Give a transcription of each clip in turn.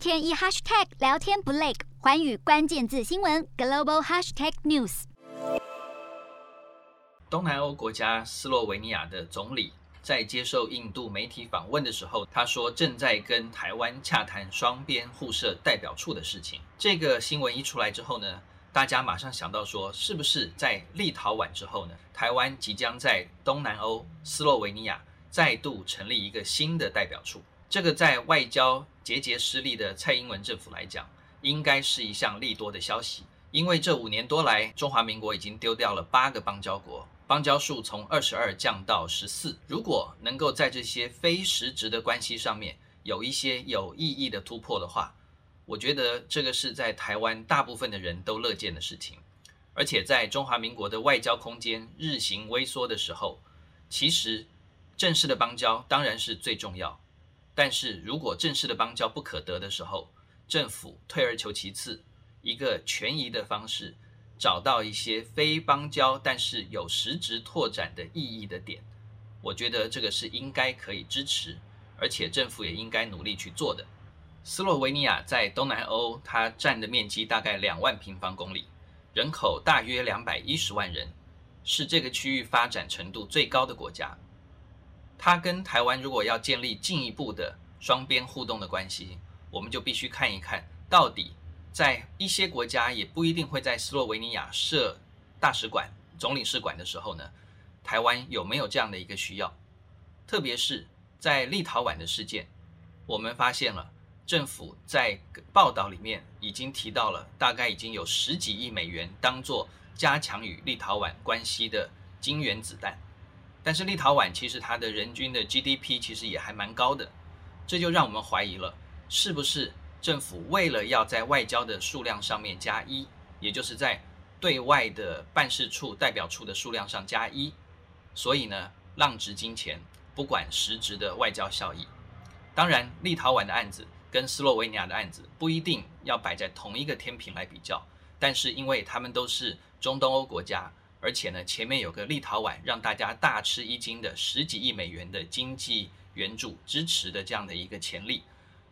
天一 hashtag 聊天不累，环宇关键字新闻 global hashtag news。东南欧国家斯洛维尼亚的总理在接受印度媒体访问的时候，他说正在跟台湾洽谈双边互设代表处的事情。这个新闻一出来之后呢，大家马上想到说，是不是在立陶宛之后呢，台湾即将在东南欧斯洛维尼亚再度成立一个新的代表处？这个在外交节节失利的蔡英文政府来讲，应该是一项利多的消息，因为这五年多来，中华民国已经丢掉了八个邦交国。邦交数从二十二降到十四，如果能够在这些非实质的关系上面有一些有意义的突破的话，我觉得这个是在台湾大部分的人都乐见的事情。而且在中华民国的外交空间日行微缩的时候，其实正式的邦交当然是最重要。但是如果正式的邦交不可得的时候，政府退而求其次，一个权宜的方式。找到一些非邦交但是有实质拓展的意义的点，我觉得这个是应该可以支持，而且政府也应该努力去做的。斯洛维尼亚在东南欧，它占的面积大概两万平方公里，人口大约两百一十万人，是这个区域发展程度最高的国家。它跟台湾如果要建立进一步的双边互动的关系，我们就必须看一看到底。在一些国家也不一定会在斯洛维尼亚设大使馆、总领事馆的时候呢，台湾有没有这样的一个需要？特别是在立陶宛的事件，我们发现了政府在报道里面已经提到了，大概已经有十几亿美元当做加强与立陶宛关系的金原子弹。但是立陶宛其实它的人均的 GDP 其实也还蛮高的，这就让我们怀疑了，是不是？政府为了要在外交的数量上面加一，也就是在对外的办事处、代表处的数量上加一，所以呢，浪掷金钱，不管实质的外交效益。当然，立陶宛的案子跟斯洛维尼亚的案子不一定要摆在同一个天平来比较，但是因为他们都是中东欧国家，而且呢，前面有个立陶宛让大家大吃一惊的十几亿美元的经济援助支持的这样的一个潜力，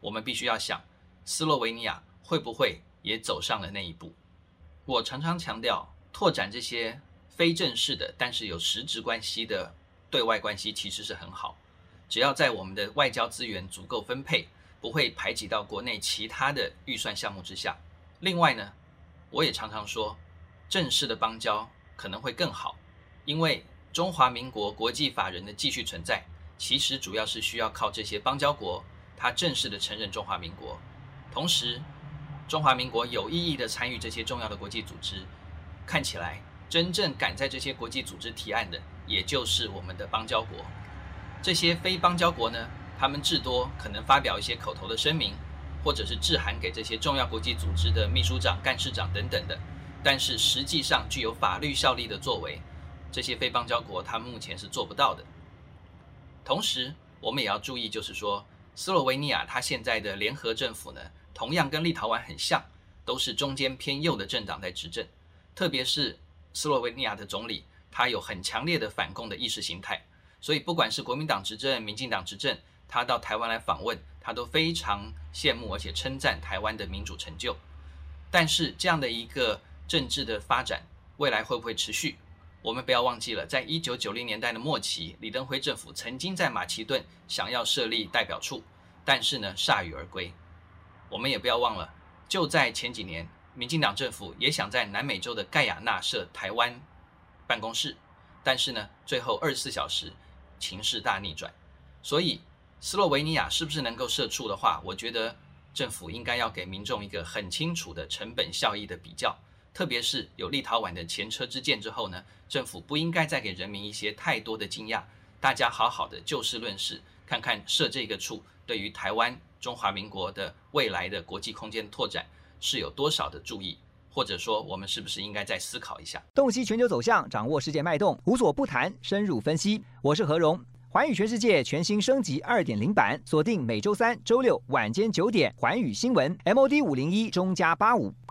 我们必须要想。斯洛维尼亚会不会也走上了那一步？我常常强调，拓展这些非正式的，但是有实质关系的对外关系，其实是很好。只要在我们的外交资源足够分配，不会排挤到国内其他的预算项目之下。另外呢，我也常常说，正式的邦交可能会更好，因为中华民国国际法人的继续存在，其实主要是需要靠这些邦交国，它正式的承认中华民国。同时，中华民国有意义的参与这些重要的国际组织，看起来真正敢在这些国际组织提案的，也就是我们的邦交国。这些非邦交国呢，他们至多可能发表一些口头的声明，或者是致函给这些重要国际组织的秘书长、干事长等等的。但是实际上具有法律效力的作为，这些非邦交国他目前是做不到的。同时，我们也要注意，就是说，斯洛维尼亚它现在的联合政府呢，同样跟立陶宛很像，都是中间偏右的政党在执政。特别是斯洛维尼亚的总理，他有很强烈的反共的意识形态。所以不管是国民党执政、民进党执政，他到台湾来访问，他都非常羡慕而且称赞台湾的民主成就。但是这样的一个政治的发展，未来会不会持续？我们不要忘记了，在一九九零年代的末期，李登辉政府曾经在马其顿想要设立代表处，但是呢，铩羽而归。我们也不要忘了，就在前几年，民进党政府也想在南美洲的盖亚纳设台湾办公室，但是呢，最后二十四小时情势大逆转。所以，斯洛维尼亚是不是能够设处的话，我觉得政府应该要给民众一个很清楚的成本效益的比较。特别是有立陶宛的前车之鉴之后呢，政府不应该再给人民一些太多的惊讶。大家好好的就事论事，看看设这个处对于台湾。中华民国的未来的国际空间拓展是有多少的注意，或者说我们是不是应该再思考一下？洞悉全球走向，掌握世界脉动，无所不谈，深入分析。我是何荣，环宇全世界全新升级二点零版，锁定每周三、周六晚间九点，环宇新闻 MOD 五零一中加八五